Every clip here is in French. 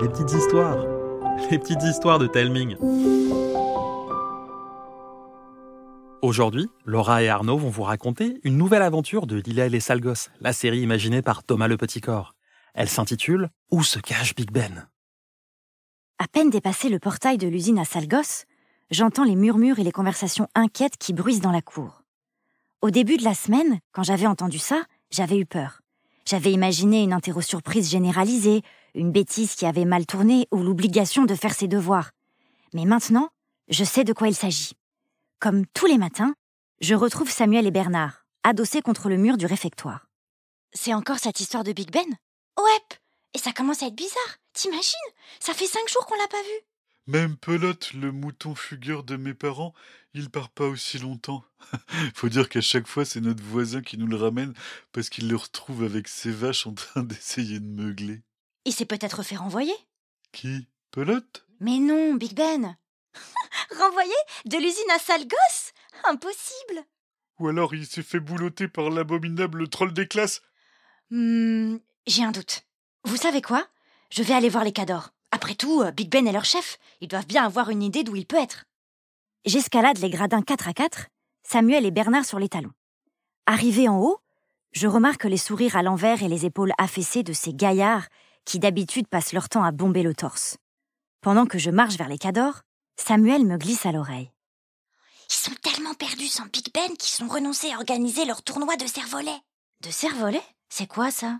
les petites histoires, les petites histoires de Telming. Aujourd'hui, Laura et Arnaud vont vous raconter une nouvelle aventure de Lila et les Salgos, la série imaginée par Thomas le Petit Corps. Elle s'intitule Où se cache Big Ben? À peine dépassé le portail de l'usine à Salgos, j'entends les murmures et les conversations inquiètes qui bruissent dans la cour. Au début de la semaine, quand j'avais entendu ça, j'avais eu peur. J'avais imaginé une interro surprise généralisée, une bêtise qui avait mal tourné ou l'obligation de faire ses devoirs. Mais maintenant, je sais de quoi il s'agit. Comme tous les matins, je retrouve Samuel et Bernard, adossés contre le mur du réfectoire. C'est encore cette histoire de Big Ben? Ouais, et ça commence à être bizarre. T'imagines? Ça fait cinq jours qu'on l'a pas vu. Même Pelote, le mouton fugueur de mes parents, il part pas aussi longtemps. Faut dire qu'à chaque fois, c'est notre voisin qui nous le ramène parce qu'il le retrouve avec ses vaches en train d'essayer de meugler. Il s'est peut-être fait renvoyer. Qui? Pelote? Mais non, Big Ben. renvoyer De l'usine à Salgos Impossible. Ou alors il s'est fait boulotter par l'abominable troll des classes? Hmm, j'ai un doute. Vous savez quoi? Je vais aller voir les cadors. Après tout, euh, Big Ben est leur chef. Ils doivent bien avoir une idée d'où il peut être. J'escalade les gradins 4 à 4, Samuel et Bernard sur les talons. Arrivé en haut, je remarque les sourires à l'envers et les épaules affaissées de ces gaillards qui d'habitude passent leur temps à bomber le torse. Pendant que je marche vers les cadors, Samuel me glisse à l'oreille. Ils sont tellement perdus sans Big Ben qu'ils sont renoncés à organiser leur tournoi de cerf-volet. De cerf-volet? C'est quoi ça?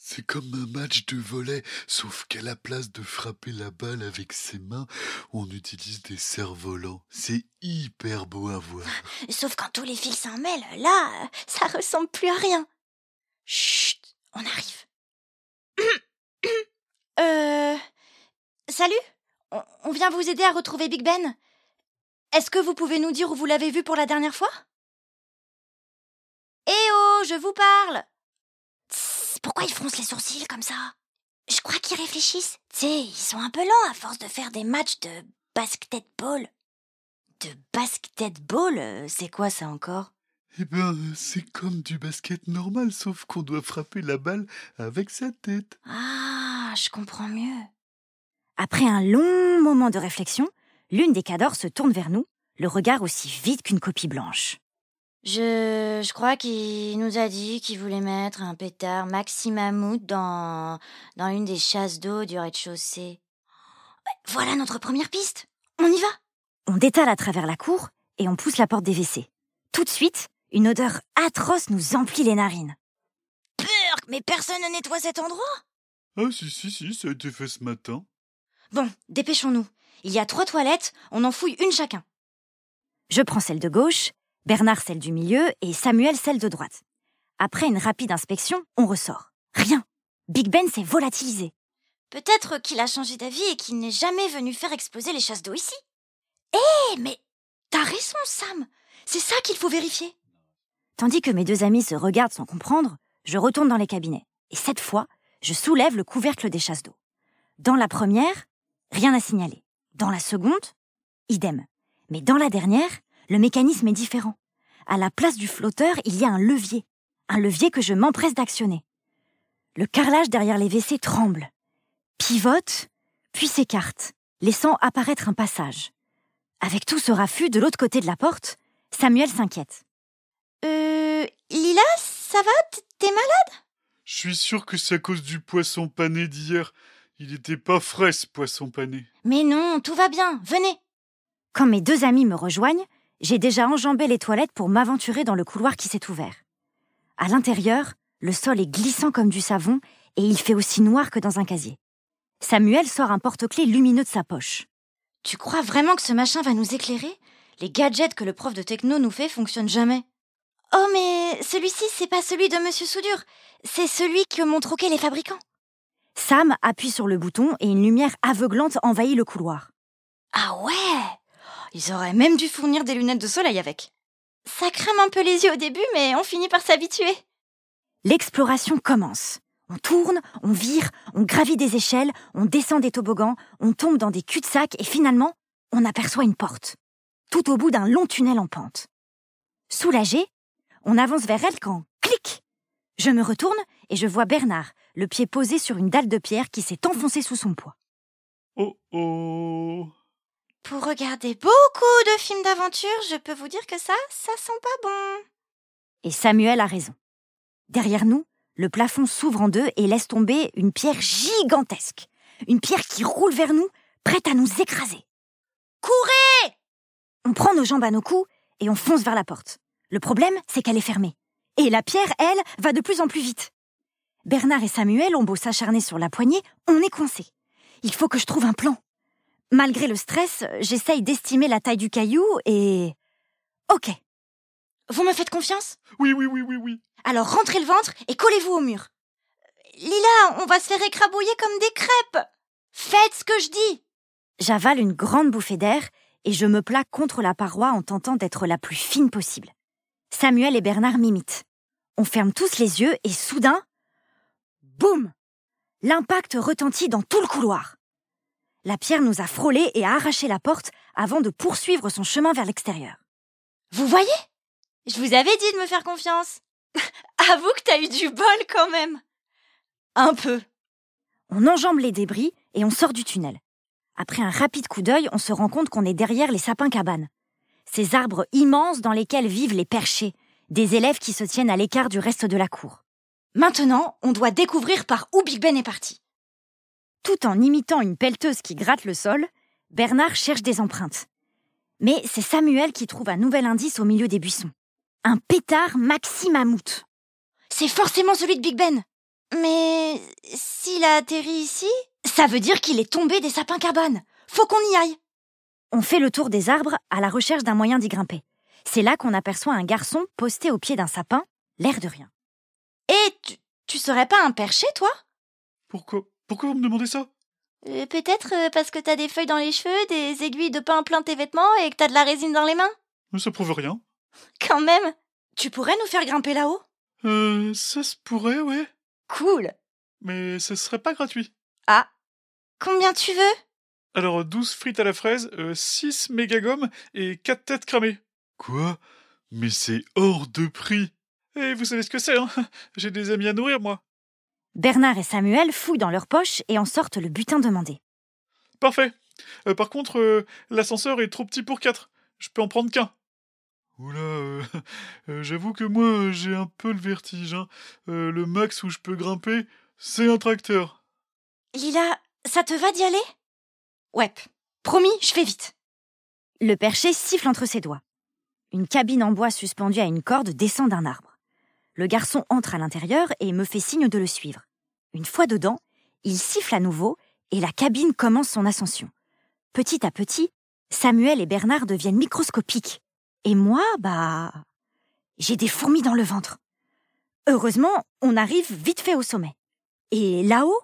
C'est comme un match de volet, sauf qu'à la place de frapper la balle avec ses mains, on utilise des cerfs-volants. C'est hyper beau à voir. Sauf quand tous les fils s'en mêlent, là, ça ressemble plus à rien. Chut, on arrive. Euh. Salut on vient vous aider à retrouver Big Ben. Est-ce que vous pouvez nous dire où vous l'avez vu pour la dernière fois? Eh oh, je vous parle pourquoi ils froncent les sourcils comme ça? Je crois qu'ils réfléchissent. Tu sais, ils sont un peu lents à force de faire des matchs de basketball. De basketball euh, C'est quoi ça encore? Eh ben, c'est comme du basket normal, sauf qu'on doit frapper la balle avec sa tête. Ah, je comprends mieux. Après un long moment de réflexion, l'une des cadors se tourne vers nous, le regard aussi vide qu'une copie blanche. Je, je crois qu'il nous a dit qu'il voulait mettre un pétard Maximamout dans, dans une des chasses d'eau du rez-de-chaussée. Voilà notre première piste. On y va. On détale à travers la cour et on pousse la porte des WC. Tout de suite, une odeur atroce nous emplit les narines. Purk, mais personne ne nettoie cet endroit. Ah si si si, ça a été fait ce matin. Bon, dépêchons-nous. Il y a trois toilettes, on en fouille une chacun. Je prends celle de gauche Bernard celle du milieu et Samuel celle de droite. Après une rapide inspection, on ressort. Rien. Big Ben s'est volatilisé. Peut-être qu'il a changé d'avis et qu'il n'est jamais venu faire exploser les chasses d'eau ici. Eh, mais t'as raison, Sam. C'est ça qu'il faut vérifier. Tandis que mes deux amis se regardent sans comprendre, je retourne dans les cabinets. Et cette fois, je soulève le couvercle des chasses d'eau. Dans la première, rien à signaler. Dans la seconde, idem. Mais dans la dernière, le mécanisme est différent. À la place du flotteur, il y a un levier. Un levier que je m'empresse d'actionner. Le carrelage derrière les WC tremble, pivote, puis s'écarte, laissant apparaître un passage. Avec tout ce raffut de l'autre côté de la porte, Samuel s'inquiète. Euh. Lila, ça va? T'es malade? Je suis sûr que c'est à cause du poisson pané d'hier. Il était pas frais, ce poisson pané. Mais non, tout va bien, venez. Quand mes deux amis me rejoignent, j'ai déjà enjambé les toilettes pour m'aventurer dans le couloir qui s'est ouvert. À l'intérieur, le sol est glissant comme du savon et il fait aussi noir que dans un casier. Samuel sort un porte-clés lumineux de sa poche. Tu crois vraiment que ce machin va nous éclairer? Les gadgets que le prof de techno nous fait fonctionnent jamais. Oh mais celui-ci c'est pas celui de monsieur Soudure, c'est celui que m'ont troqué les fabricants. Sam appuie sur le bouton et une lumière aveuglante envahit le couloir. Ah ouais ils auraient même dû fournir des lunettes de soleil avec. Ça crame un peu les yeux au début, mais on finit par s'habituer. L'exploration commence. On tourne, on vire, on gravit des échelles, on descend des toboggans, on tombe dans des cul-de-sac et finalement, on aperçoit une porte. Tout au bout d'un long tunnel en pente. Soulagé, on avance vers elle quand, clic Je me retourne et je vois Bernard, le pied posé sur une dalle de pierre qui s'est enfoncée sous son poids. Oh oh Pour regarder beaucoup de films d'aventure, je peux vous dire que ça, ça sent pas bon. Et Samuel a raison. Derrière nous, le plafond s'ouvre en deux et laisse tomber une pierre gigantesque. Une pierre qui roule vers nous, prête à nous écraser. Courez On prend nos jambes à nos coups et on fonce vers la porte. Le problème, c'est qu'elle est fermée. Et la pierre, elle, va de plus en plus vite. Bernard et Samuel ont beau s'acharner sur la poignée, on est coincé. Il faut que je trouve un plan. Malgré le stress, j'essaye d'estimer la taille du caillou et... Ok. Vous me faites confiance? Oui, oui, oui, oui, oui. Alors rentrez le ventre et collez-vous au mur. Lila, on va se faire écrabouiller comme des crêpes. Faites ce que je dis. J'avale une grande bouffée d'air et je me plaque contre la paroi en tentant d'être la plus fine possible. Samuel et Bernard m'imitent. On ferme tous les yeux et soudain, boum L'impact retentit dans tout le couloir. La pierre nous a frôlé et a arraché la porte avant de poursuivre son chemin vers l'extérieur. Vous voyez? Je vous avais dit de me faire confiance. Avoue que t'as eu du bol quand même. Un peu. On enjambe les débris et on sort du tunnel. Après un rapide coup d'œil, on se rend compte qu'on est derrière les sapins cabanes. Ces arbres immenses dans lesquels vivent les perchés, des élèves qui se tiennent à l'écart du reste de la cour. Maintenant, on doit découvrir par où Big Ben est parti. Tout en imitant une pelleteuse qui gratte le sol, Bernard cherche des empreintes. Mais c'est Samuel qui trouve un nouvel indice au milieu des buissons. Un pétard Maxi Mammouth. C'est forcément celui de Big Ben. Mais s'il a atterri ici, ça veut dire qu'il est tombé des sapins cabanes. Faut qu'on y aille. On fait le tour des arbres à la recherche d'un moyen d'y grimper. C'est là qu'on aperçoit un garçon posté au pied d'un sapin, l'air de rien. Et tu, tu serais pas un perché, toi? Pourquoi Pourquoi vous me demandez ça? Euh, Peut-être euh, parce que t'as des feuilles dans les cheveux, des aiguilles de pain plein tes vêtements et que t'as de la résine dans les mains? Mais Ça prouve rien. Quand même Tu pourrais nous faire grimper là-haut? Euh, ça se pourrait, ouais. Cool Mais ce serait pas gratuit. Ah Combien tu veux? Alors, 12 frites à la fraise, euh, 6 mégagommes et 4 têtes cramées. Quoi? Mais c'est hors de prix Et vous savez ce que c'est, hein? J'ai des amis à nourrir, moi. Bernard et Samuel fouillent dans leurs poches et en sortent le butin demandé. Parfait. Euh, par contre, euh, l'ascenseur est trop petit pour 4. Je peux en prendre qu'un. Oula, euh, euh, j'avoue que moi, euh, j'ai un peu le vertige. Hein. Euh, le max où je peux grimper, c'est un tracteur. Lila, ça te va d'y aller? Ouais, promis, je fais vite. Le perché siffle entre ses doigts. Une cabine en bois suspendue à une corde descend d'un arbre. Le garçon entre à l'intérieur et me fait signe de le suivre. Une fois dedans, il siffle à nouveau et la cabine commence son ascension. Petit à petit, Samuel et Bernard deviennent microscopiques. Et moi, bah... J'ai des fourmis dans le ventre. Heureusement, on arrive vite fait au sommet. Et là-haut,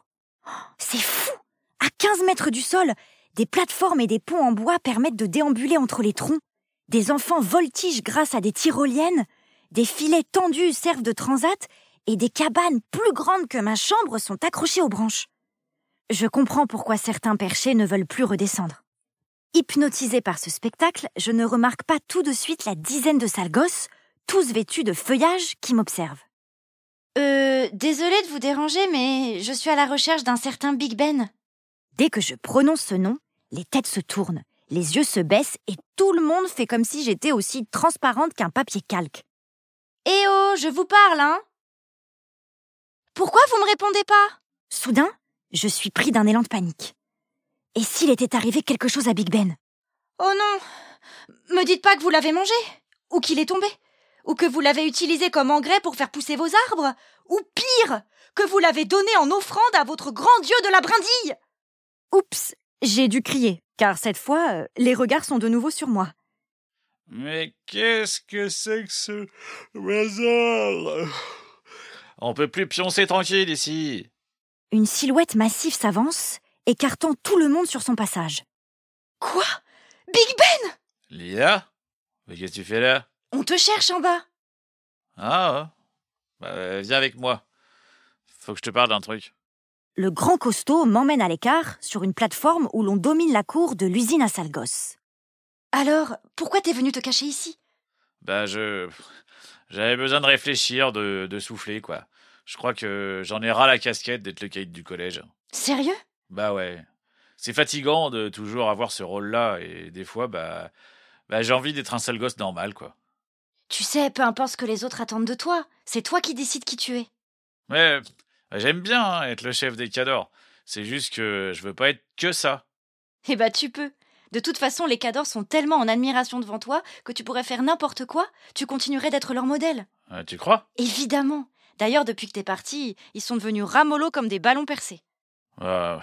oh, c'est fou À 15 mètres du sol, des plateformes et des ponts en bois permettent de déambuler entre les troncs. Des enfants voltigent grâce à des tyroliennes. Des filets tendus servent de transat et des cabanes plus grandes que ma chambre sont accrochées aux branches. Je comprends pourquoi certains perchés ne veulent plus redescendre. Hypnotisé par ce spectacle, je ne remarque pas tout de suite la dizaine de sales gosses, tous vêtus de feuillage, qui m'observent. Euh, désolée de vous déranger, mais je suis à la recherche d'un certain Big Ben. Dès que je prononce ce nom, les têtes se tournent, les yeux se baissent et tout le monde fait comme si j'étais aussi transparente qu'un papier calque. Eh oh, je vous parle, hein! Pourquoi vous me répondez pas? Soudain, je suis pris d'un élan de panique. Et s'il était arrivé quelque chose à Big Ben? Oh non! Me dites pas que vous l'avez mangé Ou qu'il est tombé Ou que vous l'avez utilisé comme engrais pour faire pousser vos arbres Ou pire Que vous l'avez donné en offrande à votre grand dieu de la brindille! Oups, j'ai dû crier, car cette fois, euh, les regards sont de nouveau sur moi. Mais qu'est-ce que c'est que ce hasard On peut plus pioncer tranquille ici. Une silhouette massive s'avance, écartant tout le monde sur son passage. Quoi? Big Ben Lia? Mais qu'est-ce que tu fais là? On te cherche en bas Ah. Bah, viens avec moi. Faut que je te parle d'un truc. Le grand costaud m'emmène à l'écart sur une plateforme où l'on domine la cour de l'usine à Salgos. Alors, pourquoi t'es venu te cacher ici? Bah je... J'avais besoin de réfléchir, de, de souffler, quoi. Je crois que j'en ai ras la casquette d'être le caïd du collège. Sérieux? Bah ouais. C'est fatigant de toujours avoir ce rôle-là et des fois, bah, bah j'ai envie d'être un sale gosse normal, quoi. Tu sais, peu importe ce que les autres attendent de toi, c'est toi qui décides qui tu es. Mais j'aime bien hein, être le chef des cadors. C'est juste que je veux pas être que ça. Eh bah tu peux. De toute façon, les cadors sont tellement en admiration devant toi que tu pourrais faire n'importe quoi, tu continuerais d'être leur modèle. Euh, tu crois? Évidemment. D'ailleurs, depuis que t'es parti, ils sont devenus ramollos comme des ballons percés. Euh,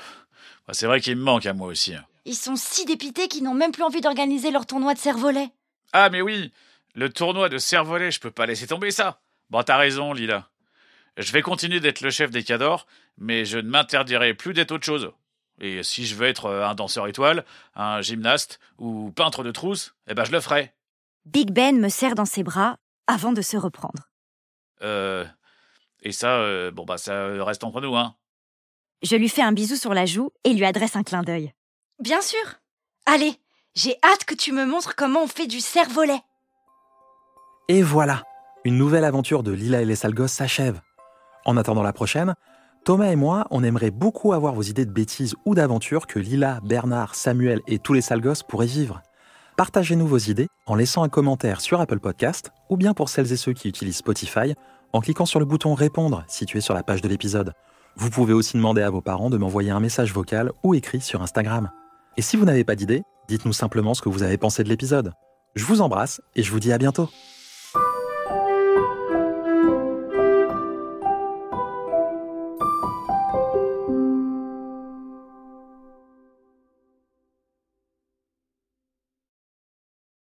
bah, C'est vrai qu'il me manque à moi aussi. hein. Ils sont si dépités qu'ils n'ont même plus envie d'organiser leur tournoi de cerf-volet. Ah mais oui, le tournoi de cerf-volet, je peux pas laisser tomber ça. Bon, t'as raison, Lila. Je vais continuer d'être le chef des cadors, mais je ne m'interdirai plus d'être autre chose. Et si je veux être euh, un danseur étoile, un gymnaste ou peintre de trousse, eh ben je le ferai. Big Ben me serre dans ses bras avant de se reprendre. Euh, et ça, euh, bon bah ça reste entre nous, hein. Je lui fais un bisou sur la joue et lui adresse un clin d'œil. Bien sûr. Allez, j'ai hâte que tu me montres comment on fait du cerf-volet. Et voilà, une nouvelle aventure de Lila et les sales s'achève. En attendant la prochaine, Thomas et moi, on aimerait beaucoup avoir vos idées de bêtises ou d'aventures que Lila, Bernard, Samuel et tous les sales gosses pourraient vivre. Partagez-nous vos idées en laissant un commentaire sur Apple Podcast ou bien pour celles et ceux qui utilisent Spotify en cliquant sur le bouton Répondre situé sur la page de l'épisode. Vous pouvez aussi demander à vos parents de m'envoyer un message vocal ou écrit sur Instagram. Et si vous n'avez pas d'idée, dites-nous simplement ce que vous avez pensé de l'épisode. Je vous embrasse et je vous dis à bientôt.